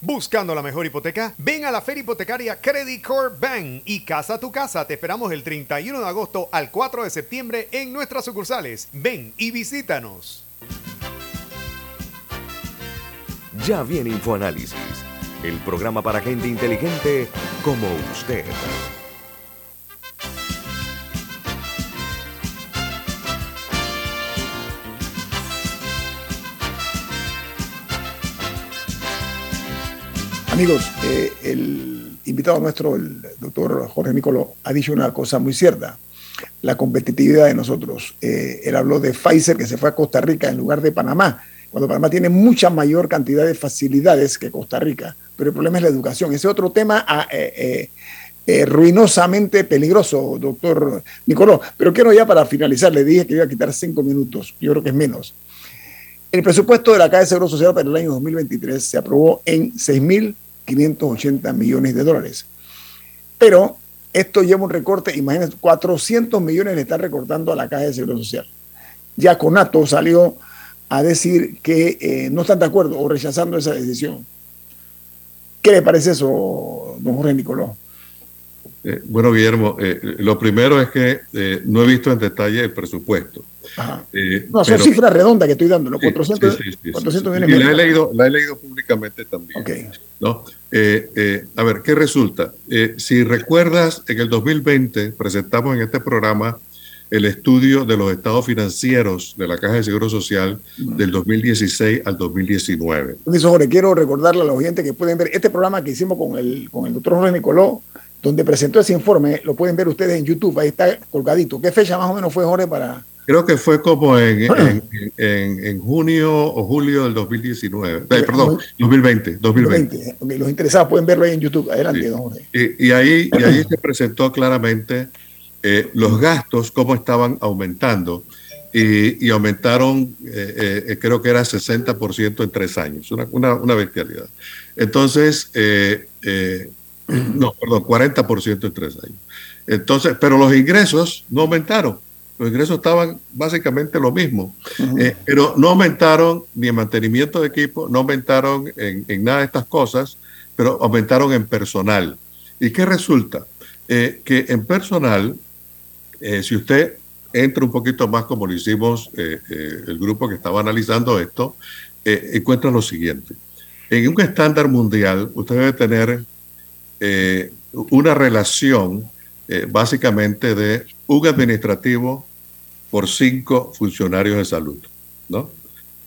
Buscando la mejor hipoteca, ven a la feria hipotecaria Credit Corp Bank y Casa tu Casa. Te esperamos el 31 de agosto al 4 de septiembre en nuestras sucursales. Ven y visítanos. Ya viene InfoAnálisis, el programa para gente inteligente como usted. Amigos, eh, el invitado nuestro, el doctor Jorge Nicoló, ha dicho una cosa muy cierta, la competitividad de nosotros. Eh, él habló de Pfizer que se fue a Costa Rica en lugar de Panamá, cuando Panamá tiene mucha mayor cantidad de facilidades que Costa Rica, pero el problema es la educación. Ese otro tema ah, eh, ruinosamente peligroso, doctor Nicoló. Pero quiero ya para finalizar, le dije que iba a quitar cinco minutos, yo creo que es menos. El presupuesto de la Caja de Seguro Social para el año 2023 se aprobó en 6 mil 580 millones de dólares. Pero esto lleva un recorte, imagínense, 400 millones le están recortando a la Caja de Seguro Social. Ya Conato salió a decir que eh, no están de acuerdo o rechazando esa decisión. ¿Qué le parece eso, don Jorge Nicoló? Eh, bueno, Guillermo, eh, lo primero es que no he visto en detalle el presupuesto. no, son cifras redondas que estoy dando, los 400, millones. Y la he, leído, la he leído públicamente también. Okay. ¿no? Eh, eh, a ver, ¿qué resulta? Eh, si recuerdas, en el 2020 presentamos en este programa el estudio de los estados financieros de la Caja de Seguro Social del 2016 al 2019. Jorge, quiero recordarle a los oyentes que pueden ver este programa que hicimos con el, con el doctor Jorge Nicoló, donde presentó ese informe, lo pueden ver ustedes en YouTube, ahí está colgadito. ¿Qué fecha más o menos fue, Jorge, para, Creo que fue como en, en, junio o julio del 2019, eh, perdón, 2020. 2020. los interesados pueden verlo ahí en YouTube. Adelante, don Jorge. Y, ahí, y ahí se presentó claramente eh, los gastos, cómo estaban aumentando. Y, aumentaron, eh, creo que era 60% en tres años, una, una, una bestialidad. Entonces, *clears throat* no, perdón, 40% en tres años. Entonces, pero los ingresos no aumentaron los ingresos estaban básicamente lo mismo, eh, pero no aumentaron ni en mantenimiento de equipo, no aumentaron en, nada de estas cosas, pero aumentaron en personal. ¿Y qué resulta? Eh, que en personal, eh, si usted entra un poquito más como lo hicimos el grupo que estaba analizando esto, encuentra lo siguiente. En un estándar mundial, usted debe tener una relación básicamente de un administrativo por cinco funcionarios de salud. ¿no?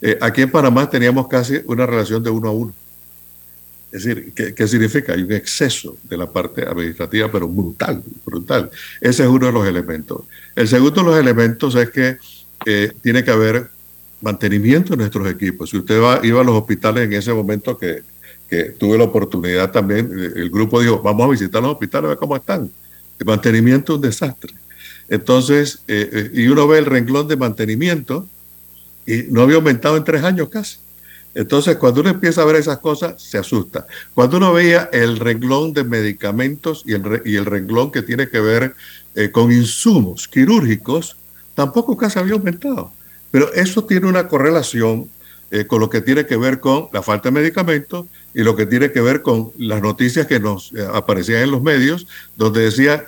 Eh, aquí en Panamá teníamos casi una relación de uno a uno. Es decir, ¿qué, significa? Hay un exceso de la parte administrativa, pero brutal, brutal. Ese es uno de los elementos. El segundo de los elementos es que eh, tiene que haber mantenimiento de nuestros equipos. Si usted va, iba a los hospitales en ese momento que, que tuve la oportunidad también, eh, el grupo dijo, vamos a visitar los hospitales, a ver cómo están. El mantenimiento es un desastre. Entonces, eh, y uno ve el renglón de mantenimiento y no había aumentado en tres años casi. Entonces, cuando uno empieza a ver esas cosas, se asusta. Cuando uno veía el renglón de medicamentos y el, y el renglón que tiene que ver eh, con insumos quirúrgicos, tampoco casi había aumentado. Pero eso tiene una correlación eh, con lo que tiene que ver con la falta de medicamentos y lo que tiene que ver con las noticias que nos eh, aparecían en los medios, donde decía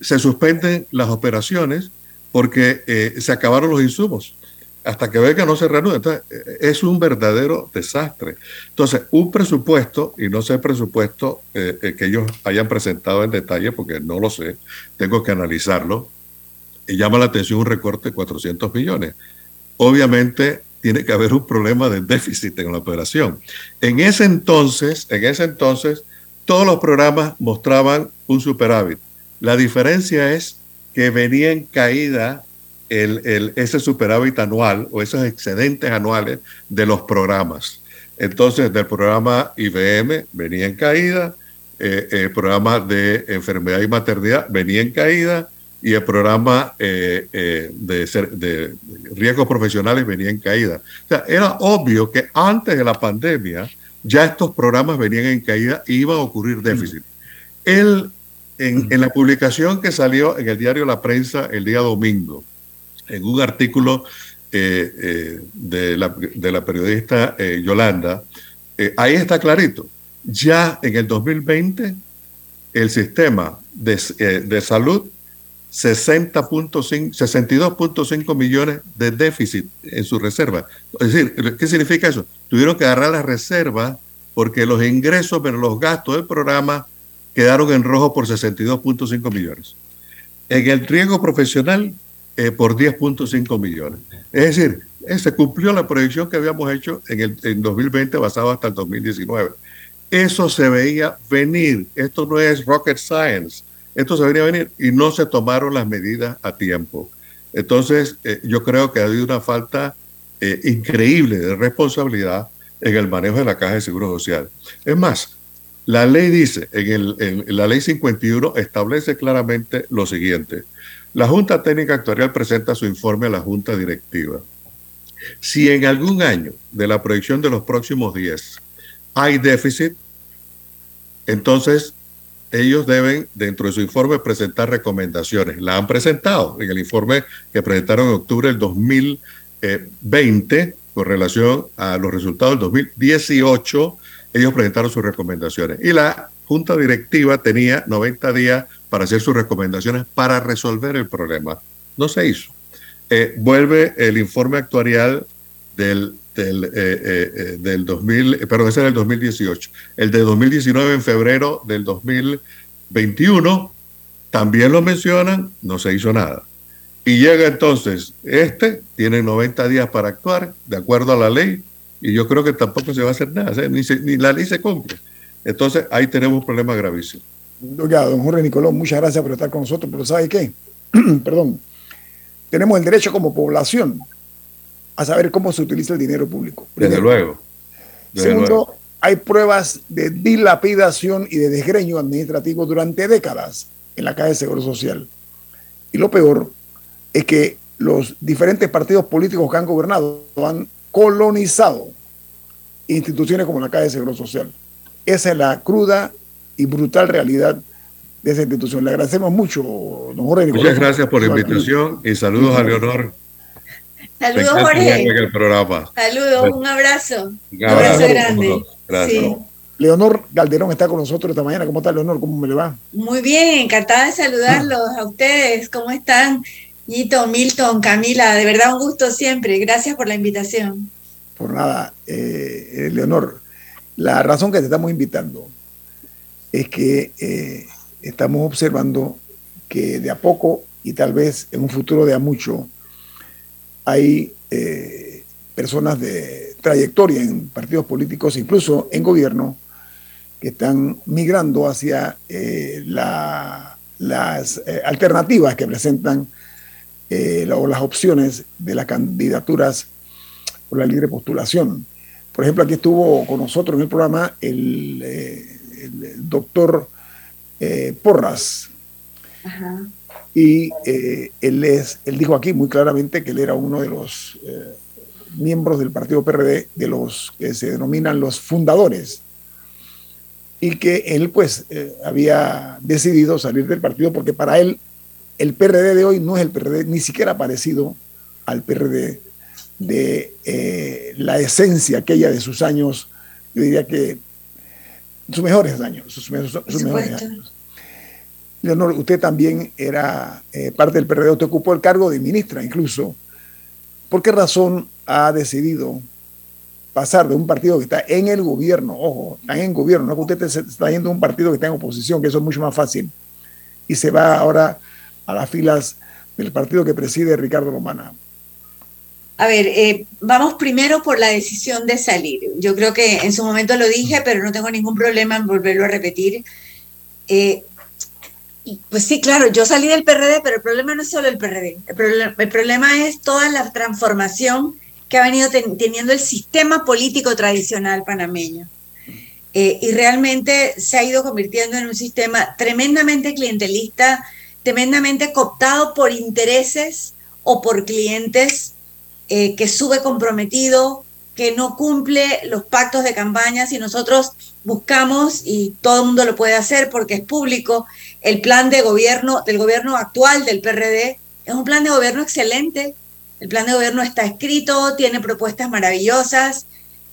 se suspenden las operaciones porque se acabaron los insumos hasta que ve que no se reanuda. Entonces, eh, es un verdadero desastre. Entonces, un presupuesto, y no sé el presupuesto eh, eh, que ellos hayan presentado en detalle, porque no lo sé, tengo que analizarlo, y llama la atención un recorte de 400 millones. Obviamente, tiene que haber un problema de déficit en la operación. En ese entonces, en ese entonces, todos los programas mostraban un superávit. La diferencia es que venía en caída el, ese superávit anual o esos excedentes anuales de los programas. Entonces, del programa IBM venía en caída, eh, el programa de enfermedad y maternidad venía en caída y el programa eh, eh, de, de, riesgos profesionales venía en caída. O sea, era obvio que antes de la pandemia ya estos programas venían en caída y iba a ocurrir déficit. Él, en, la publicación que salió en el diario La Prensa el día domingo, en un artículo eh, eh, de, la, periodista eh, Yolanda, ahí está clarito. Ya en el 2020, el sistema de, de salud 62.5 millones de déficit en su reserva. Es decir, ¿qué significa eso? Tuvieron que agarrar las reservas porque los ingresos pero los gastos del programa quedaron en rojo por 62.5 millones. En el riesgo profesional eh, por 10.5 millones. Es decir, eh, se cumplió la proyección que habíamos hecho en el en 2020 basado hasta el 2019. Eso se veía venir. Esto no es rocket science. Esto se veía venir y no se tomaron las medidas a tiempo. Entonces, eh, yo creo que ha habido una falta increíble de responsabilidad en el manejo de la caja de seguro social. Es más, la ley dice, en, el, la ley 51 establece claramente lo siguiente. La Junta Técnica Actuarial presenta su informe a la Junta Directiva. Si en algún año de la proyección de los próximos 10 hay déficit, entonces ellos deben, dentro de su informe, presentar recomendaciones. La han presentado en el informe que presentaron en octubre del 2020 con relación a los resultados del 2018. Ellos presentaron sus recomendaciones. Y la Junta Directiva tenía 90 días para hacer sus recomendaciones para resolver el problema. No se hizo. Eh, vuelve el informe actuarial del, del, eh, 2000, eh, perdón, ese era el 2018. El de 2019 en febrero del 2021 también lo mencionan, no se hizo nada. Y llega entonces, este tiene 90 días para actuar de acuerdo a la ley y yo creo que tampoco se va a hacer nada, ni, ni la ley se cumple. Entonces ahí tenemos un problema gravísimo. Oiga, don Jorge Nicolón, muchas gracias por estar con nosotros, pero ¿sabe qué? *clears throat* Perdón. Tenemos el derecho como población a saber cómo se utiliza el dinero público. Desde luego. Segundo, hay pruebas de dilapidación y de desgreño administrativo durante décadas en la calle de Seguro Social. Y lo peor es que los diferentes partidos políticos que han gobernado han colonizado instituciones como la calle de Seguro Social. Esa es la cruda y brutal realidad de esa institución. Le agradecemos mucho, don Jorge. Muchas gracias por la invitación y saludos a Leonor. Saludos, Jorge. Saludos, un abrazo. Un abrazo, grande. Gracias. Leonor Galderón está con nosotros esta mañana. ¿Cómo está, Leonor? ¿Cómo me le va? Muy bien, encantada de saludarlos a ustedes. ¿Cómo están? Nito, Milton, Camila, de verdad un gusto siempre. Gracias por la invitación. Por nada, eh, Leonor, la razón que te estamos invitando es que eh, estamos observando que de a poco y tal vez en un futuro de a mucho hay eh, personas de trayectoria en partidos políticos, incluso en gobierno, que están migrando hacia eh, la, las eh, alternativas que presentan o las opciones de las candidaturas por la libre postulación. Por ejemplo, aquí estuvo con nosotros en el programa el doctor Porras. Y él, es, él dijo aquí muy claramente que él era uno de los miembros del partido PRD, de los que se denominan los fundadores. Y que él pues eh, había decidido salir del partido porque para él el PRD de hoy no es el PRD ni siquiera parecido al PRD de eh, la esencia aquella de sus años, yo diría que sus mejores años, sus, mejores años. Leonor, usted también era eh, parte del PRD, usted ocupó el cargo de ministra incluso. ¿Por qué razón ha decidido pasar de un partido que está en el gobierno, ojo, está en gobierno, no que usted está yendo a un partido que está en oposición, que eso es mucho más fácil, y se va ahora a las filas del partido que preside Ricardo Romana. A ver, eh, vamos primero por la decisión de salir. Yo creo que en su momento lo dije, pero no tengo ningún problema en volverlo a repetir. Eh, pues sí, claro, yo salí del PRD, pero el problema no es solo el PRD. El, problema es toda la transformación que ha venido teniendo el sistema político tradicional panameño. Eh, y realmente se ha ido convirtiendo en un sistema tremendamente clientelista, tremendamente cooptado por intereses o por clientes eh, que sube comprometido, que no cumple los pactos de campaña. Si nosotros buscamos, y todo el mundo lo puede hacer porque es público, el plan de gobierno del gobierno actual del PRD es un plan de gobierno excelente, el plan de gobierno está escrito, tiene propuestas maravillosas,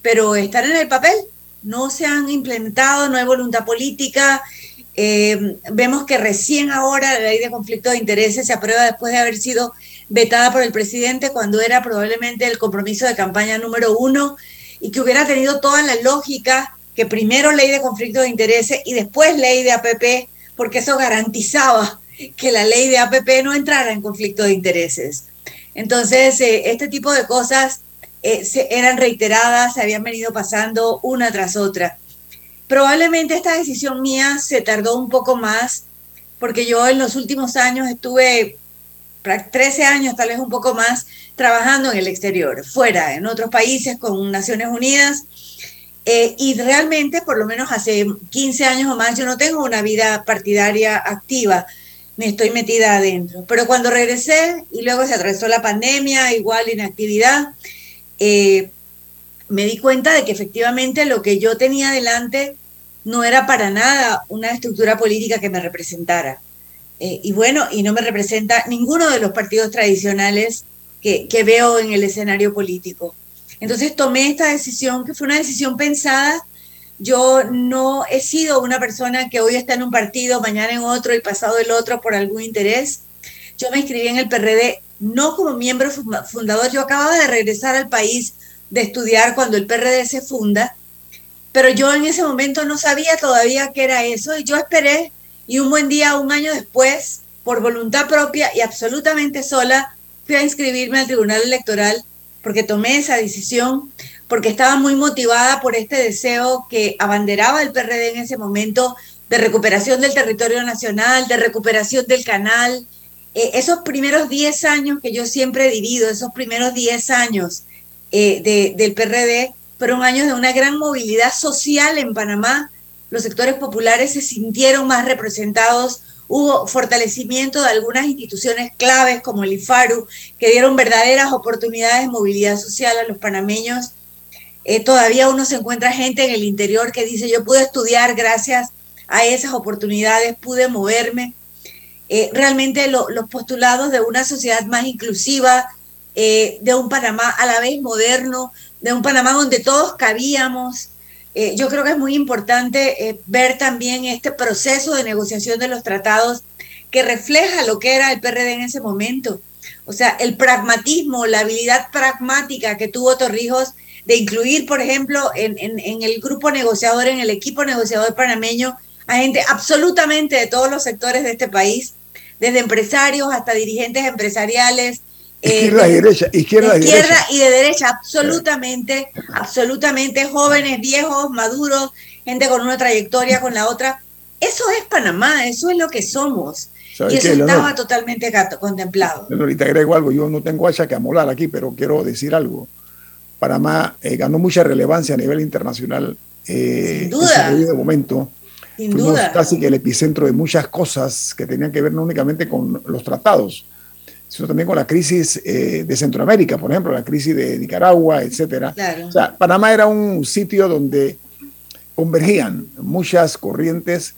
pero están en el papel, no se han implementado, no hay voluntad política. Eh, vemos que recién ahora la ley de conflicto de intereses se aprueba después de haber sido vetada por el presidente cuando era probablemente el compromiso de campaña número uno y que hubiera tenido toda la lógica que primero ley de conflicto de intereses y después ley de APP, porque eso garantizaba que la ley de APP no entrara en conflicto de intereses. Entonces, eh, este tipo de cosas eh, eran reiteradas, se habían venido pasando una tras otra. Probablemente esta decisión mía se tardó un poco más, porque yo en los últimos años estuve 13 años, tal vez un poco más, trabajando en el exterior, fuera, en otros países, con Naciones Unidas. Eh, y realmente, por lo menos hace 15 años o más, yo no tengo una vida partidaria activa me estoy metida adentro. Pero cuando regresé y luego se atravesó la pandemia, igual inactividad, eh, me di cuenta de que efectivamente lo que yo tenía delante no era para nada una estructura política que me representara. Eh, y bueno, y no me representa ninguno de los partidos tradicionales que, que veo en el escenario político. Entonces tomé esta decisión, que fue una decisión pensada yo no he sido una persona que hoy está en un partido, mañana en otro y pasado el otro por algún interés. Yo me inscribí en el PRD no como miembro fundador. Yo acababa de regresar al país de estudiar cuando el PRD se funda, pero yo en ese momento no sabía todavía qué era eso y yo esperé y un buen día, un año después, por voluntad propia y absolutamente sola, fui a inscribirme al Tribunal Electoral porque tomé esa decisión porque estaba muy motivada por este deseo que abanderaba el PRD en ese momento de recuperación del territorio nacional, de recuperación del canal. Eh, esos primeros 10 años que yo siempre he vivido, esos primeros 10 años eh, del PRD, fueron años de una gran movilidad social en Panamá. Los sectores populares se sintieron más representados, hubo fortalecimiento de algunas instituciones claves como el IFARU, que dieron verdaderas oportunidades de movilidad social a los panameños eh, todavía uno se encuentra gente en el interior que dice, yo pude estudiar gracias a esas oportunidades, pude moverme. Eh, realmente los postulados de una sociedad más inclusiva, eh, de un Panamá a la vez moderno, de un Panamá donde todos cabíamos. Yo creo que es muy importante ver también este proceso de negociación de los tratados que refleja lo que era el PRD en ese momento. O sea, el pragmatismo, la habilidad pragmática que tuvo Torrijos de incluir, por ejemplo, en, el grupo negociador, en el equipo negociador panameño, a gente absolutamente de todos los sectores de este país, desde empresarios hasta dirigentes empresariales. Eh, izquierda y derecha, izquierda, y, derecha. y de derecha, absolutamente, absolutamente jóvenes, viejos, maduros, gente con una trayectoria con la otra. Eso es Panamá, eso es lo que somos. Y eso estaba totalmente contemplado. Ahorita agrego algo, yo no tengo hacha que amolar aquí, pero quiero decir algo. Panamá eh, ganó mucha relevancia a nivel internacional eh, Sin duda. en ese momento. Sin duda. casi que el epicentro de muchas cosas que tenían que ver no únicamente con los tratados, sino también con la crisis eh, de Centroamérica, por ejemplo, la crisis de Nicaragua, etcétera. O sea, Panamá era un sitio donde convergían muchas corrientes,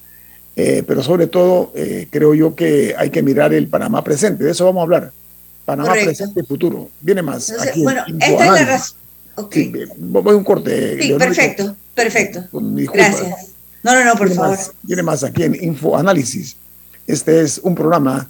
eh, pero sobre todo eh, creo yo que hay que mirar el Panamá presente, de eso vamos a hablar. Panamá presente y futuro. Viene más. bueno, esta es la razón. Okay. voy a un corte. Sí, perfecto, perfecto. Gracias. No, no, no, por favor. viene más aquí en Info Análisis. Este es un programa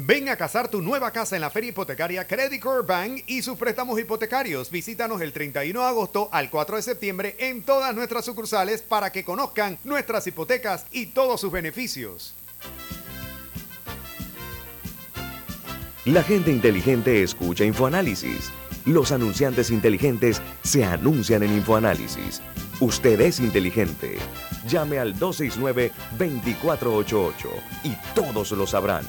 Ven a casar tu nueva casa en la feria hipotecaria Credit Core Bank y sus préstamos hipotecarios. Visítanos el 31 de agosto al 4 de septiembre en todas nuestras sucursales para que conozcan nuestras hipotecas y todos sus beneficios. La gente inteligente escucha InfoAnálisis. Los anunciantes inteligentes se anuncian en InfoAnálisis. Usted es inteligente. Llame al 269-2488 y todos lo sabrán.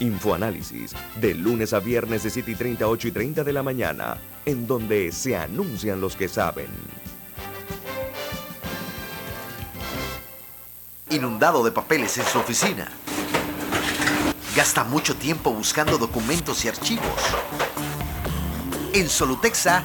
Infoanálisis, de lunes a viernes de 7 y 30, 8 y 30 de la mañana, en donde se anuncian los que saben. Inundado de papeles en su oficina. Gasta mucho tiempo buscando documentos y archivos. En Solutexa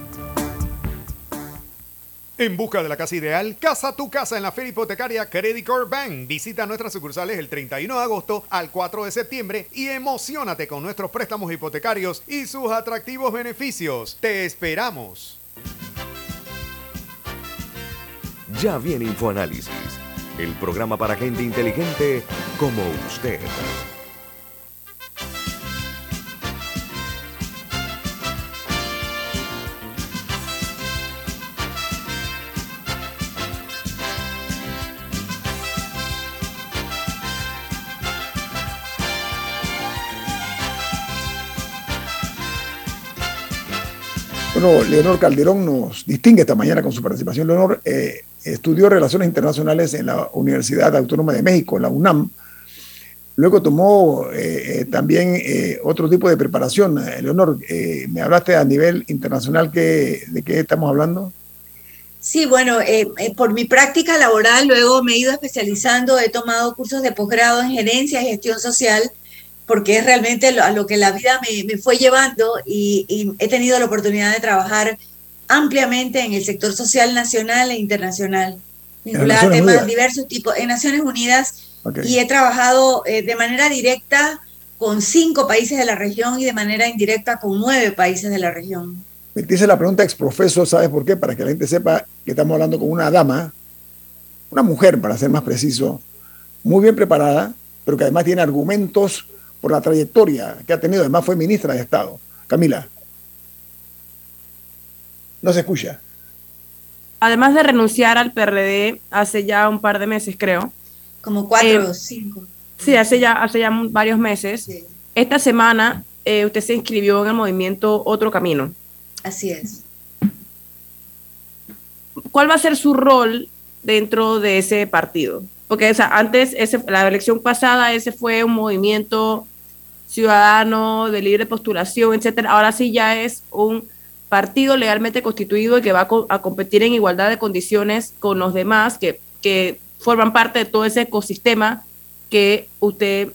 En busca de la casa ideal, casa tu casa en la feria hipotecaria Credit Core Bank. Visita nuestras sucursales el 31 de agosto al 4 de septiembre y emocionate con nuestros préstamos hipotecarios y sus atractivos beneficios. Te esperamos. Ya viene InfoAnálisis, el programa para gente inteligente como usted. Leonor Calderón nos distingue esta mañana con su participación. Leonor eh, estudió Relaciones Internacionales en la Universidad Autónoma de México, la UNAM. Luego tomó eh, eh, también otro tipo de preparación. Leonor, me hablaste a nivel internacional, ¿de qué estamos hablando? Sí, bueno, por mi práctica laboral luego me he ido especializando, he tomado cursos de posgrado en gerencia y gestión social porque es realmente a lo que la vida me, fue llevando y, he tenido la oportunidad de trabajar ampliamente en el sector social nacional e internacional, vinculado a temas de diversos tipos en Naciones Unidas y he trabajado eh, de manera directa con cinco países de la región y de manera indirecta con nueve países de la región. Me dice la pregunta exprofeso, ¿sabes por qué? Para que la gente sepa que estamos hablando con una dama, una mujer, para ser más preciso, muy bien preparada, pero que además tiene argumentos por la trayectoria que ha tenido. Además fue ministra de Estado. Camila. No se escucha. Además de renunciar al PRD hace ya un par de meses, creo. Como cuatro o eh, cinco. Sí, hace ya, hace ya varios meses. Esta semana eh, usted se inscribió en el movimiento Otro Camino. Así es. ¿Cuál va a ser su rol dentro de ese partido? Porque antes, ese, la elección pasada, ese fue un movimiento ciudadano, de libre postulación, etcétera. Ahora sí ya es un partido legalmente constituido y que va a, competir en igualdad de condiciones con los demás que, que forman parte de todo ese ecosistema que usted,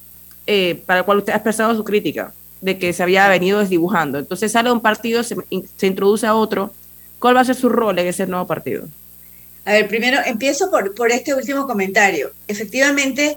eh, para el cual usted ha expresado su crítica, de que se había venido desdibujando. Entonces sale de un partido, se, se introduce a otro. ¿Cuál va a ser su rol en ese nuevo partido? A ver, primero empiezo por, por este último comentario. Efectivamente,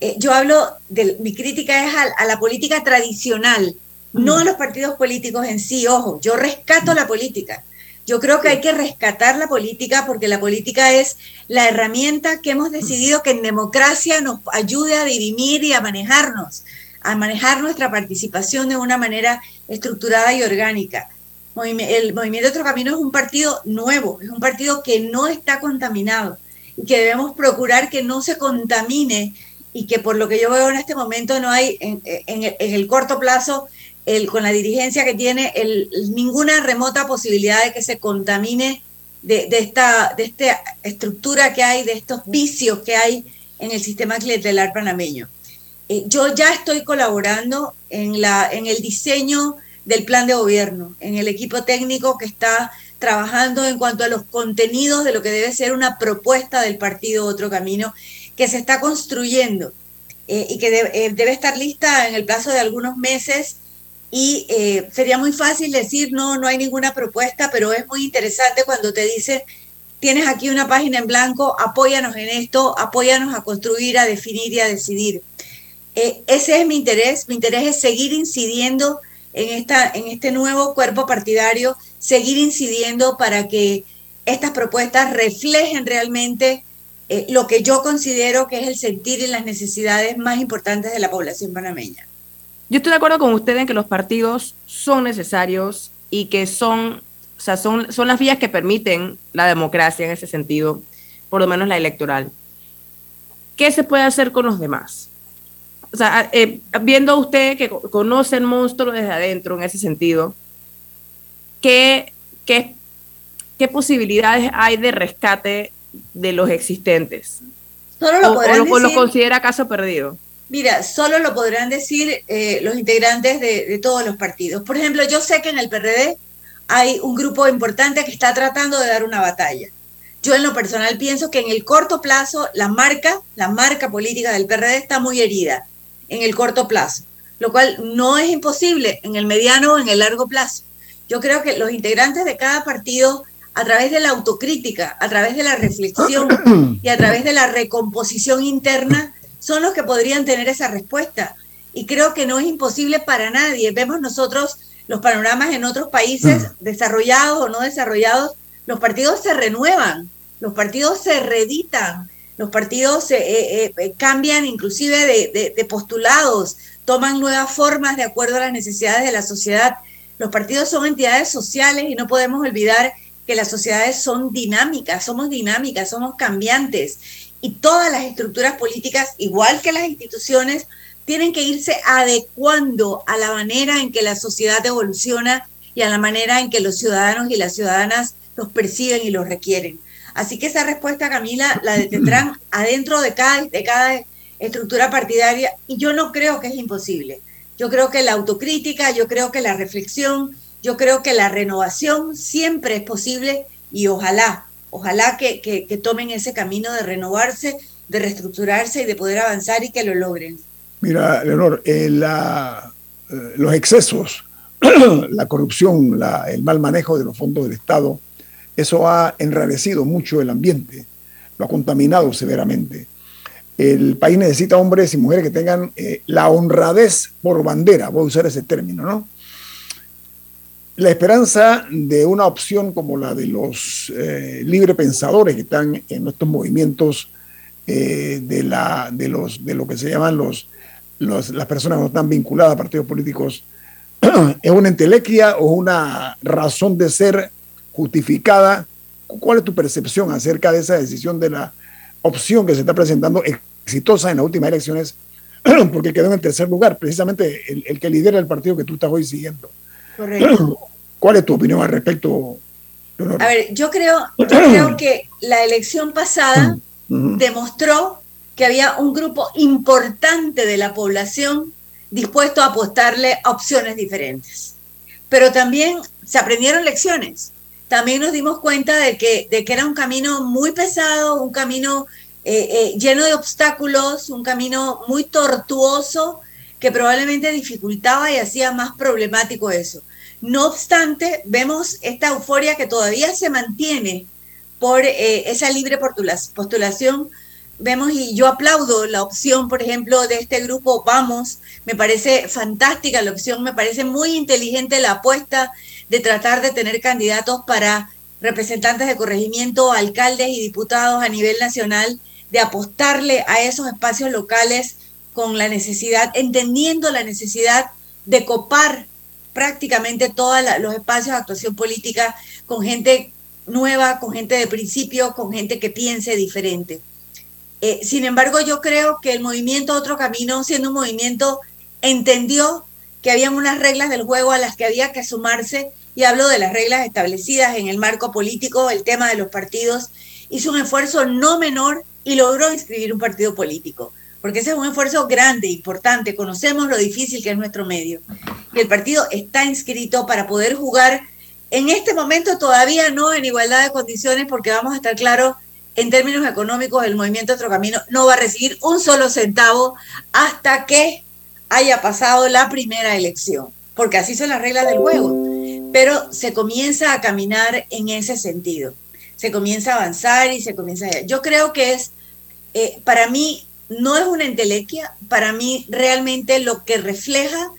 eh, yo hablo de mi crítica es a, la política tradicional, no a los partidos políticos en sí. Ojo, yo rescato la política. Yo creo que hay que rescatar la política porque la política es la herramienta que hemos decidido que en democracia nos ayude a dirimir y a manejarnos, a manejar nuestra participación de una manera estructurada y orgánica. El Movimiento Otro Camino es un partido nuevo, es un partido que no está contaminado y que debemos procurar que no se contamine y que por lo que yo veo en este momento no hay en, el corto plazo el, con la dirigencia que tiene el, ninguna remota posibilidad de que se contamine de, esta, de esta estructura que hay, de estos vicios que hay en el sistema clientelar panameño. Eh, yo ya estoy colaborando en, la, en el diseño del plan de gobierno, en el equipo técnico que está trabajando en cuanto a los contenidos de lo que debe ser una propuesta del partido Otro Camino que se está construyendo eh, y que eh, debe estar lista en el plazo de algunos meses. Y eh, sería muy fácil decir, no, no hay ninguna propuesta, pero es muy interesante cuando te dicen, tienes aquí una página en blanco, apóyanos en esto, apóyanos a construir, a definir y a decidir. ese es mi interés, mi interés es seguir incidiendo en, esta, en este nuevo cuerpo partidario, seguir incidiendo para que estas propuestas reflejen realmente eh, lo que yo considero que es el sentir y las necesidades más importantes de la población panameña. Yo estoy de acuerdo con usted en que los partidos son necesarios y que son, o sea, son, son las vías que permiten la democracia en ese sentido, por lo menos la electoral. ¿Qué se puede hacer con los demás? O sea, eh, viendo usted que conoce el monstruo desde adentro en ese sentido, ¿qué, qué, qué posibilidades hay de rescate de los existentes? Solo lo o, lo, considera caso perdido? Mira, solo lo podrán decir eh, los integrantes de, todos los partidos. Por ejemplo, yo sé que en el PRD hay un grupo importante que está tratando de dar una batalla. Yo en lo personal pienso que en el corto plazo la marca, la marca política del PRD está muy herida en el corto plazo, lo cual no es imposible en el mediano o en el largo plazo. Yo creo que los integrantes de cada partido a través de la autocrítica, a través de la reflexión y a través de la recomposición interna, son los que podrían tener esa respuesta. Y creo que no es imposible para nadie. Vemos nosotros los panoramas en otros países, mm. desarrollados o no desarrollados, los partidos se renuevan, los partidos se reeditan, los partidos eh, eh, eh, cambian inclusive de, de postulados, toman nuevas formas de acuerdo a las necesidades de la sociedad. Los partidos son entidades sociales y no podemos olvidar que las sociedades son dinámicas, somos dinámicas, somos cambiantes y todas las estructuras políticas, igual que las instituciones, tienen que irse adecuando a la manera en que la sociedad evoluciona y a la manera en que los ciudadanos y las ciudadanas los perciben y los requieren. Así que esa respuesta, Camila, la detendrán *clears throat* adentro de cada, de cada estructura partidaria y yo no creo que es imposible. Yo creo que la autocrítica, yo creo que la reflexión, yo creo que la renovación siempre es posible y ojalá, ojalá que, tomen ese camino de renovarse, de reestructurarse y de poder avanzar y que lo logren. Mira, Leonor, eh, eh, los excesos, *clears throat* la corrupción, el mal manejo de los fondos del Estado, eso ha enrarecido mucho el ambiente, lo ha contaminado severamente. El país necesita hombres y mujeres que tengan eh, la honradez por bandera, voy a usar ese término, ¿no? La esperanza de una opción como la de los eh, librepensadores que están en estos movimientos eh, de, la, de, los, de lo que se llaman los, las personas que no están vinculadas a partidos políticos, *clears throat* ¿es una entelequia o una razón de ser justificada? ¿Cuál es tu percepción acerca de esa decisión de la opción que se está presentando exitosa en las últimas elecciones? *clears throat* Porque quedó en tercer lugar, precisamente el, el que lidera el partido que tú estás hoy siguiendo. Correcto. *clears throat* ¿Cuál es tu opinión al respecto? A ver, yo creo, yo creo que la elección pasada demostró que había un grupo importante de la población dispuesto a apostarle a opciones diferentes. Pero también se aprendieron lecciones. También nos dimos cuenta de que, de que era un camino muy pesado, un camino eh, eh, lleno de obstáculos, un camino muy tortuoso que probablemente dificultaba y hacía más problemático eso. No obstante, vemos esta euforia que todavía se mantiene por eh, esa libre postulación. Vemos y yo aplaudo la opción, por ejemplo, de este grupo Vamos, me parece fantástica la opción, me parece muy inteligente la apuesta de tratar de tener candidatos para representantes de corregimiento, alcaldes y diputados a nivel nacional, de apostarle a esos espacios locales con la necesidad, entendiendo la necesidad de copar prácticamente todos los espacios de actuación política con gente nueva, con gente de principio, con gente que piense diferente. Eh, sin embargo, yo creo que el movimiento Otro Camino, siendo un movimiento, entendió que habían unas reglas del juego a las que había que sumarse, y hablo de las reglas establecidas en el marco político, el tema de los partidos, hizo un esfuerzo no menor y logró inscribir un partido político, porque ese es un esfuerzo grande, importante, conocemos lo difícil que es nuestro medio, y el partido está inscrito para poder jugar en este momento todavía no en igualdad de condiciones, porque vamos a estar claros en términos económicos, el movimiento Otro Camino no va a recibir un solo centavo hasta que haya pasado la primera elección, porque así son las reglas del juego. Pero se comienza a caminar en ese sentido, se comienza a avanzar y se comienza a... Yo creo que es, eh, para mí, no es una entelequia, para mí realmente lo que refleja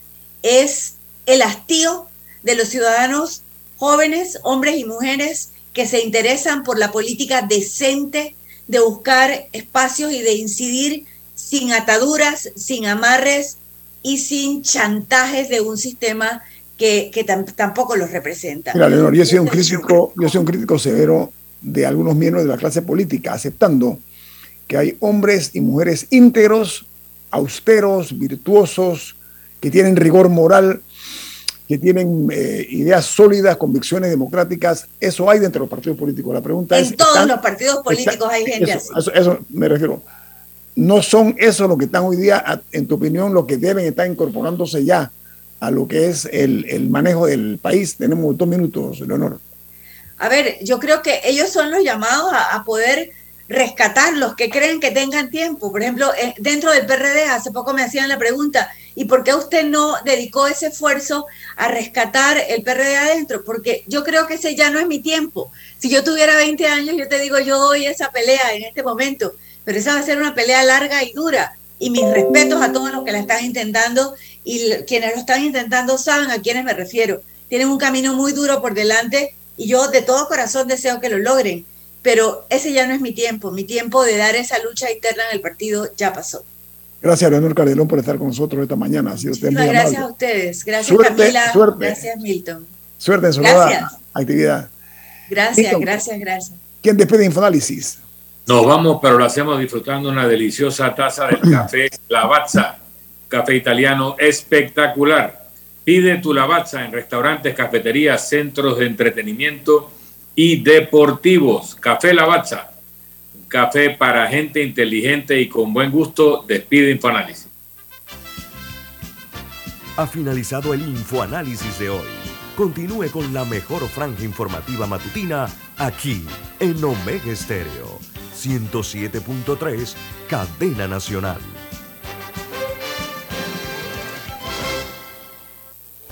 es el hastío de los ciudadanos jóvenes, hombres y mujeres que se interesan por la política decente de buscar espacios y de incidir sin ataduras, sin amarres y sin chantajes de un sistema que, tampoco los representa. Leonor, un crítico, yo soy un crítico severo de algunos miembros de la clase política, aceptando que hay hombres y mujeres íntegros, austeros, virtuosos, que tienen rigor moral que tienen eh, ideas sólidas, convicciones democráticas, eso hay dentro de los partidos políticos. La pregunta en es... En todos los partidos políticos hay gente así. Eso, me refiero. No son eso lo que están hoy día, en tu opinión, lo que deben estar incorporándose ya a lo que es el, manejo del país. Tenemos dos minutos, Leonor. A ver, yo creo que ellos son los llamados a poder rescatar los que creen que tengan tiempo. Por ejemplo, eh, dentro del PRD, hace poco me hacían la pregunta, ¿y por qué usted no dedicó ese esfuerzo a rescatar el PRD adentro? Porque yo creo que ese ya no es mi tiempo. Si yo tuviera 20 años, yo te digo, yo doy esa pelea en este momento, pero esa va a ser una pelea larga y dura. Y mis respetos a todos los que la están intentando y quienes lo están intentando saben a quiénes me refiero. Tienen un camino muy duro por delante y yo de todo corazón deseo que lo logren pero ese ya no es mi tiempo. Mi tiempo de dar esa lucha interna en el partido ya pasó. Gracias, Leonor Cardelón, por estar con nosotros esta mañana. Ha sido usted gracias a ustedes. Gracias, Camila. Gracias, Milton. Suerte en su nueva actividad. Gracias, gracias, gracias. ¿Quién despide Infoanálisis? Nos vamos, pero lo hacemos disfrutando una deliciosa taza del *clears throat* café Lavazza, café italiano espectacular. Pide tu Lavazza en restaurantes, cafeterías, centros de entretenimiento y deportivos. Café Lavazza, café para gente inteligente y con buen gusto. Despide Infoanálisis. Ha finalizado el Infoanálisis de hoy. Continúe con la mejor franja informativa matutina aquí en Omega Estéreo 107.3, Cadena Nacional.